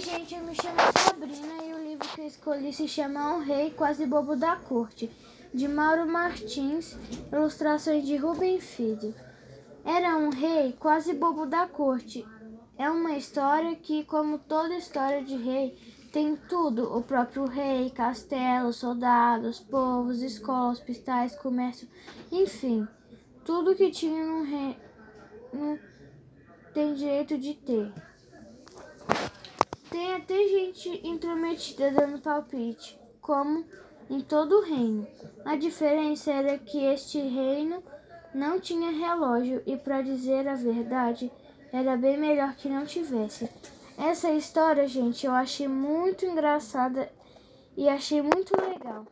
gente, eu me chamo Sabrina e o livro que eu escolhi se chama Um Rei Quase Bobo da Corte, de Mauro Martins, ilustrações de Rubem Filho. Era um rei quase bobo da corte. É uma história que, como toda história de rei, tem tudo: o próprio rei, castelo, soldados, povos, escolas, hospitais, comércio, enfim, tudo que tinha um rei tem direito de ter. Tem até gente intrometida dando palpite, como em todo o reino. A diferença era que este reino não tinha relógio e, para dizer a verdade, era bem melhor que não tivesse. Essa história, gente, eu achei muito engraçada e achei muito legal.